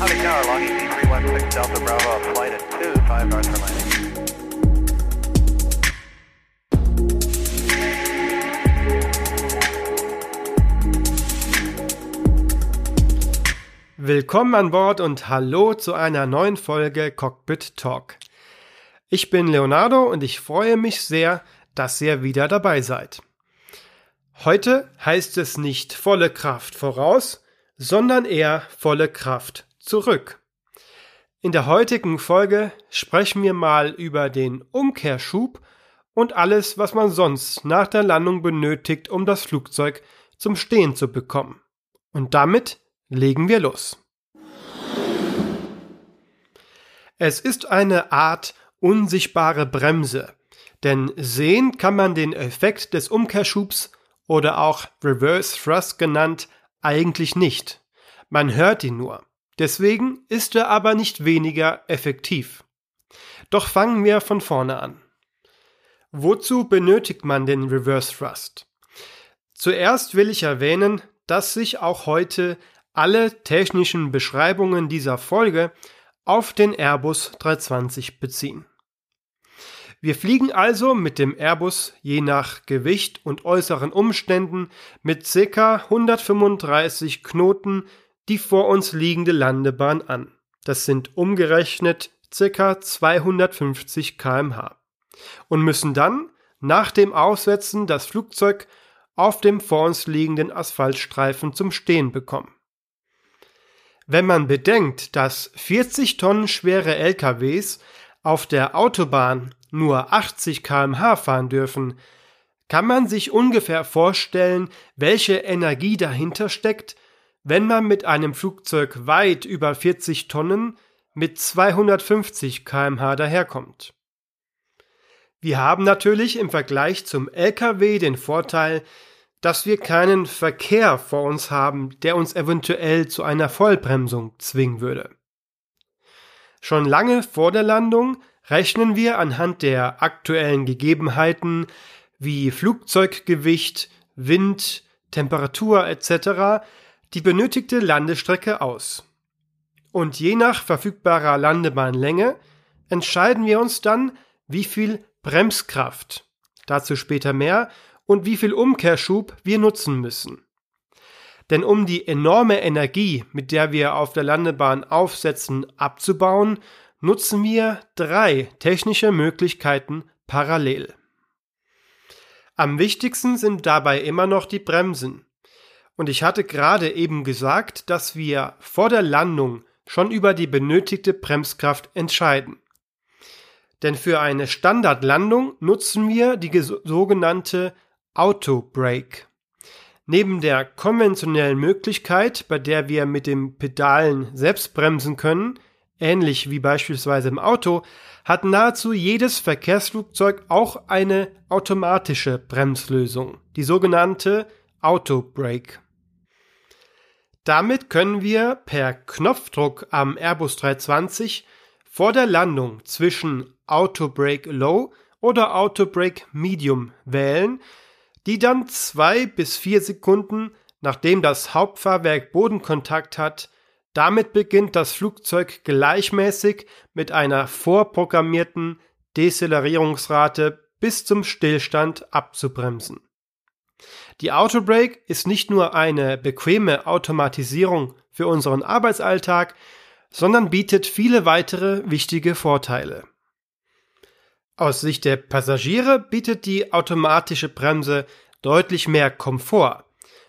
Howdy, Tower, long ET 316 Delta Bravo, flight at 2, 5 north for landing. Willkommen an Bord und hallo zu einer neuen Folge Cockpit Talk. Ich bin Leonardo und ich freue mich sehr, dass ihr wieder dabei seid. Heute heißt es nicht volle Kraft voraus, sondern eher volle Kraft zurück. In der heutigen Folge sprechen wir mal über den Umkehrschub und alles, was man sonst nach der Landung benötigt, um das Flugzeug zum Stehen zu bekommen. Und damit legen wir los. Es ist eine Art unsichtbare Bremse, denn sehen kann man den Effekt des Umkehrschubs oder auch Reverse Thrust genannt eigentlich nicht. Man hört ihn nur. Deswegen ist er aber nicht weniger effektiv. Doch fangen wir von vorne an. Wozu benötigt man den Reverse Thrust? Zuerst will ich erwähnen, dass sich auch heute alle technischen Beschreibungen dieser Folge auf den Airbus 320 beziehen. Wir fliegen also mit dem Airbus je nach Gewicht und äußeren Umständen mit ca. 135 Knoten die vor uns liegende Landebahn an. Das sind umgerechnet ca. 250 kmh. Und müssen dann nach dem Aufsetzen das Flugzeug auf dem vor uns liegenden Asphaltstreifen zum Stehen bekommen. Wenn man bedenkt, dass 40 Tonnen schwere LKWs auf der Autobahn nur 80 kmh fahren dürfen, kann man sich ungefähr vorstellen, welche Energie dahinter steckt, wenn man mit einem Flugzeug weit über 40 Tonnen mit 250 kmh daherkommt. Wir haben natürlich im Vergleich zum Lkw den Vorteil, dass wir keinen Verkehr vor uns haben, der uns eventuell zu einer Vollbremsung zwingen würde. Schon lange vor der Landung rechnen wir anhand der aktuellen Gegebenheiten wie Flugzeuggewicht, Wind, Temperatur etc. die benötigte Landestrecke aus. Und je nach verfügbarer Landebahnlänge entscheiden wir uns dann, wie viel Bremskraft, dazu später mehr, und wie viel Umkehrschub wir nutzen müssen. Denn um die enorme Energie, mit der wir auf der Landebahn aufsetzen, abzubauen, nutzen wir drei technische Möglichkeiten parallel. Am wichtigsten sind dabei immer noch die Bremsen. Und ich hatte gerade eben gesagt, dass wir vor der Landung schon über die benötigte Bremskraft entscheiden. Denn für eine Standardlandung nutzen wir die sogenannte Auto Brake. Neben der konventionellen Möglichkeit, bei der wir mit den Pedalen selbst bremsen können, ähnlich wie beispielsweise im Auto, hat nahezu jedes Verkehrsflugzeug auch eine automatische Bremslösung, die sogenannte Auto Brake. Damit können wir per Knopfdruck am Airbus 320 vor der Landung zwischen Auto Brake Low oder Auto Brake Medium wählen, die dann zwei bis vier Sekunden nachdem das Hauptfahrwerk Bodenkontakt hat, damit beginnt das Flugzeug gleichmäßig mit einer vorprogrammierten Decelerierungsrate bis zum Stillstand abzubremsen. Die Autobrake ist nicht nur eine bequeme Automatisierung für unseren Arbeitsalltag, sondern bietet viele weitere wichtige Vorteile. Aus Sicht der Passagiere bietet die automatische Bremse deutlich mehr Komfort,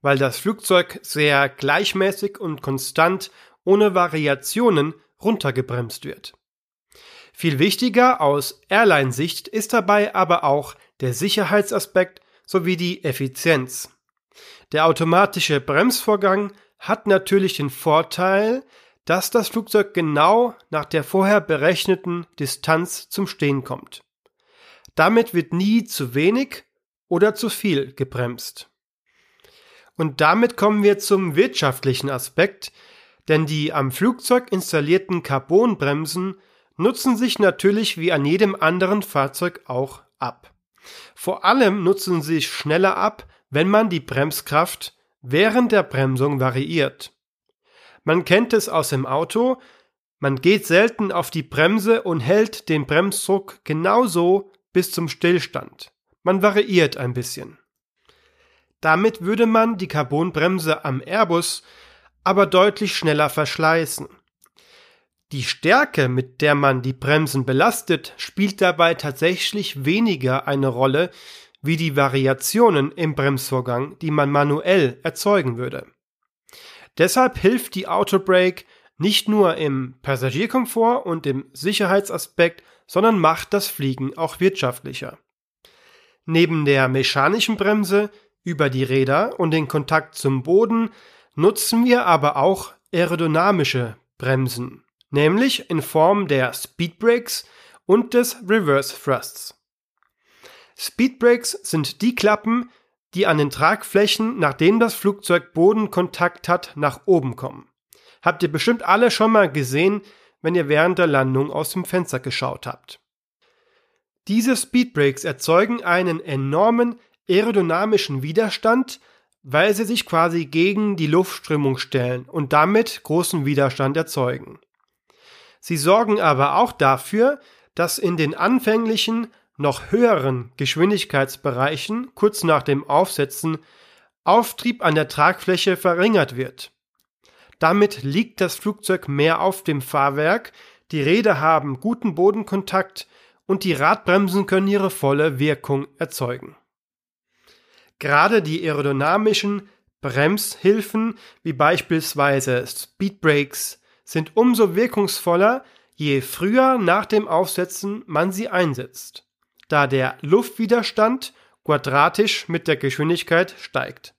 weil das Flugzeug sehr gleichmäßig und konstant ohne Variationen runtergebremst wird. Viel wichtiger aus Airline-Sicht ist dabei aber auch der Sicherheitsaspekt sowie die Effizienz. Der automatische Bremsvorgang hat natürlich den Vorteil, dass das Flugzeug genau nach der vorher berechneten Distanz zum Stehen kommt. Damit wird nie zu wenig oder zu viel gebremst. Und damit kommen wir zum wirtschaftlichen Aspekt, denn die am Flugzeug installierten Carbonbremsen nutzen sich natürlich wie an jedem anderen Fahrzeug auch ab. Vor allem nutzen sie sich schneller ab, wenn man die Bremskraft während der Bremsung variiert. Man kennt es aus dem Auto, man geht selten auf die Bremse und hält den Bremsdruck genauso bis zum Stillstand. Man variiert ein bisschen. Damit würde man die Carbonbremse am Airbus aber deutlich schneller verschleißen. Die Stärke, mit der man die Bremsen belastet, spielt dabei tatsächlich weniger eine Rolle wie die Variationen im Bremsvorgang, die man manuell erzeugen würde. Deshalb hilft die Autobrake nicht nur im Passagierkomfort und im Sicherheitsaspekt, sondern macht das Fliegen auch wirtschaftlicher. Neben der mechanischen Bremse über die Räder und den Kontakt zum Boden nutzen wir aber auch aerodynamische Bremsen, nämlich in Form der Speedbrakes und des Reverse Thrusts. Speedbrakes sind die Klappen, die an den Tragflächen, nachdem das Flugzeug Bodenkontakt hat, nach oben kommen. Habt ihr bestimmt alle schon mal gesehen, wenn ihr während der Landung aus dem Fenster geschaut habt. Diese Speedbrakes erzeugen einen enormen aerodynamischen Widerstand, weil sie sich quasi gegen die Luftströmung stellen und damit großen Widerstand erzeugen. Sie sorgen aber auch dafür, dass in den anfänglichen, noch höheren Geschwindigkeitsbereichen kurz nach dem Aufsetzen Auftrieb an der Tragfläche verringert wird. Damit liegt das Flugzeug mehr auf dem Fahrwerk, die Räder haben guten Bodenkontakt und die Radbremsen können ihre volle Wirkung erzeugen. Gerade die aerodynamischen Bremshilfen wie beispielsweise Speedbrakes sind umso wirkungsvoller, je früher nach dem Aufsetzen man sie einsetzt, da der Luftwiderstand quadratisch mit der Geschwindigkeit steigt.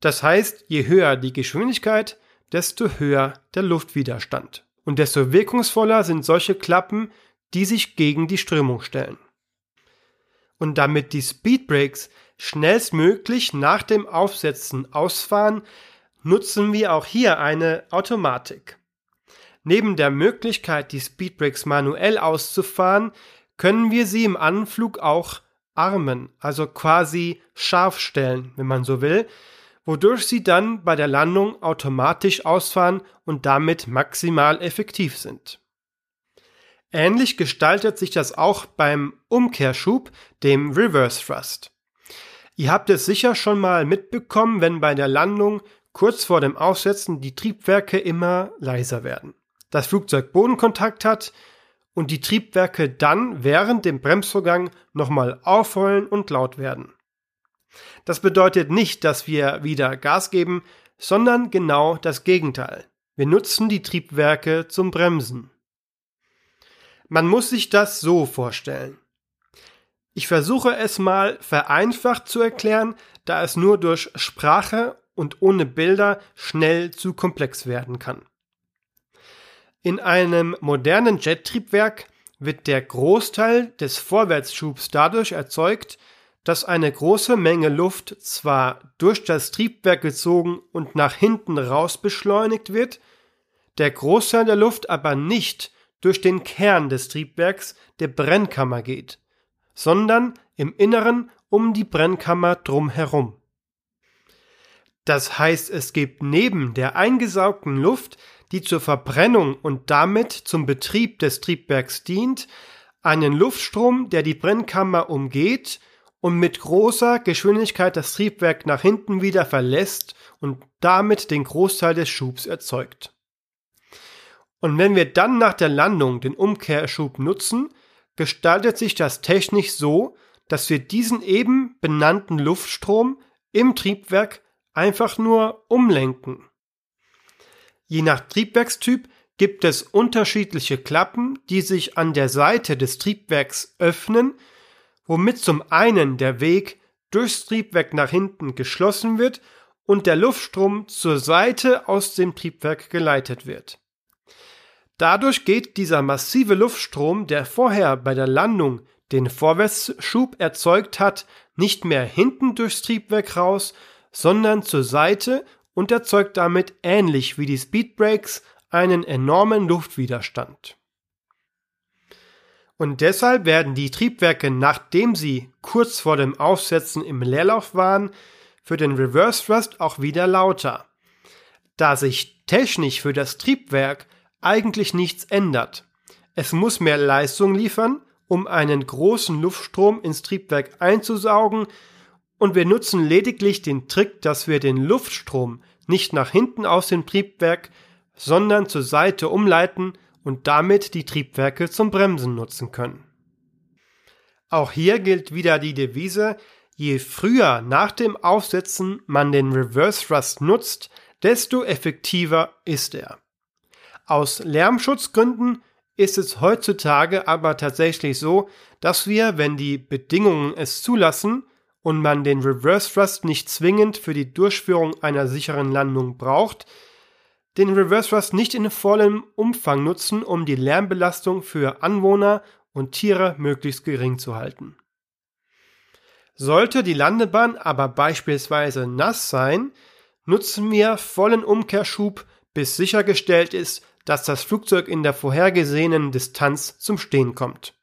Das heißt, je höher die Geschwindigkeit, desto höher der Luftwiderstand. Und desto wirkungsvoller sind solche Klappen, die sich gegen die Strömung stellen. Und damit die Speedbrakes schnellstmöglich nach dem Aufsetzen ausfahren, nutzen wir auch hier eine Automatik. Neben der Möglichkeit, die Speedbrakes manuell auszufahren, können wir sie im Anflug auch armen, also quasi scharf stellen, wenn man so will, wodurch sie dann bei der Landung automatisch ausfahren und damit maximal effektiv sind. Ähnlich gestaltet sich das auch beim Umkehrschub, dem Reverse Thrust. Ihr habt es sicher schon mal mitbekommen, wenn bei der Landung kurz vor dem Aufsetzen die Triebwerke immer leiser werden. Das Flugzeug Bodenkontakt hat und die Triebwerke dann während dem Bremsvorgang nochmal aufheulen und laut werden. Das bedeutet nicht, dass wir wieder Gas geben, sondern genau das Gegenteil. Wir nutzen die Triebwerke zum Bremsen. Man muss sich das so vorstellen. Ich versuche es mal vereinfacht zu erklären, da es nur durch Sprache und ohne Bilder schnell zu komplex werden kann. In einem modernen Jettriebwerk wird der Großteil des Vorwärtsschubs dadurch erzeugt, dass eine große Menge Luft zwar durch das Triebwerk gezogen und nach hinten raus beschleunigt wird, der Großteil der Luft aber nicht durch den Kern des Triebwerks der Brennkammer geht, sondern im Inneren um die Brennkammer drumherum. Das heißt, es gibt neben der eingesaugten Luft, die zur Verbrennung und damit zum Betrieb des Triebwerks dient, einen Luftstrom, der die Brennkammer umgeht und mit großer Geschwindigkeit das Triebwerk nach hinten wieder verlässt und damit den Großteil des Schubs erzeugt. Und wenn wir dann nach der Landung den Umkehrschub nutzen, gestaltet sich das technisch so, dass wir diesen eben benannten Luftstrom im Triebwerk einfach nur umlenken. Je nach Triebwerkstyp gibt es unterschiedliche Klappen, die sich an der Seite des Triebwerks öffnen womit zum einen der Weg durchs Triebwerk nach hinten geschlossen wird und der Luftstrom zur Seite aus dem Triebwerk geleitet wird. Dadurch geht dieser massive Luftstrom, der vorher bei der Landung den Vorwärtsschub erzeugt hat, nicht mehr hinten durchs Triebwerk raus, sondern zur Seite und erzeugt damit ähnlich wie die Speedbrakes einen enormen Luftwiderstand. Und deshalb werden die Triebwerke, nachdem sie kurz vor dem Aufsetzen im Leerlauf waren, für den Reverse Thrust auch wieder lauter. da sich technisch für das Triebwerk eigentlich nichts ändert. Es muss mehr Leistung liefern, um einen großen Luftstrom ins Triebwerk einzusaugen, und wir nutzen lediglich den Trick, dass wir den Luftstrom nicht nach hinten aus dem Triebwerk, sondern zur Seite umleiten und damit die Triebwerke zum Bremsen nutzen können. Auch hier gilt wieder die Devise, je früher nach dem Aufsetzen man den Reverse Thrust nutzt, desto effektiver ist er. Aus Lärmschutzgründen ist es heutzutage aber tatsächlich so, dass wir, wenn die Bedingungen es zulassen und man den Reverse Thrust nicht zwingend für die Durchführung einer sicheren Landung braucht, den Reverse Thrust nicht in vollem Umfang nutzen, um die Lärmbelastung für Anwohner und Tiere möglichst gering zu halten. Sollte die Landebahn aber beispielsweise nass sein, nutzen wir vollen Umkehrschub, bis sichergestellt ist, dass das Flugzeug in der vorhergesehenen Distanz zum Stehen kommt.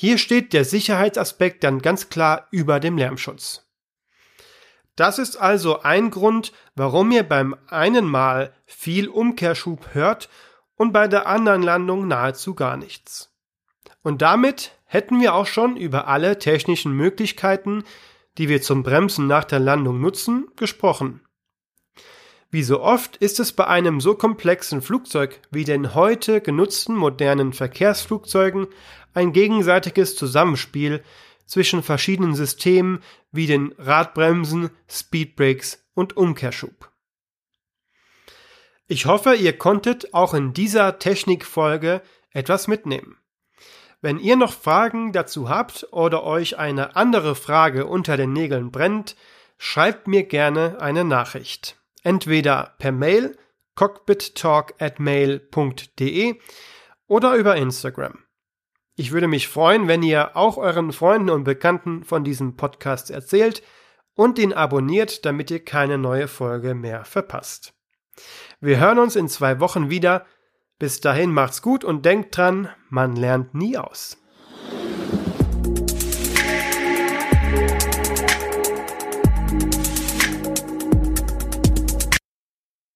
Hier steht der Sicherheitsaspekt dann ganz klar über dem Lärmschutz. Das ist also ein Grund, warum ihr beim einen Mal viel Umkehrschub hört und bei der anderen Landung nahezu gar nichts. Und damit hätten wir auch schon über alle technischen Möglichkeiten, die wir zum Bremsen nach der Landung nutzen, gesprochen. Wie so oft ist es bei einem so komplexen Flugzeug wie den heute genutzten modernen Verkehrsflugzeugen ein gegenseitiges Zusammenspiel zwischen verschiedenen Systemen wie den Radbremsen, Speedbrakes und Umkehrschub. Ich hoffe, ihr konntet auch in dieser Technikfolge etwas mitnehmen. Wenn ihr noch Fragen dazu habt oder euch eine andere Frage unter den Nägeln brennt, schreibt mir gerne eine Nachricht entweder per Mail cockpittalk@mail.de oder über Instagram. Ich würde mich freuen, wenn ihr auch euren Freunden und Bekannten von diesem Podcast erzählt und ihn abonniert, damit ihr keine neue Folge mehr verpasst. Wir hören uns in zwei Wochen wieder. Bis dahin macht's gut und denkt dran, man lernt nie aus.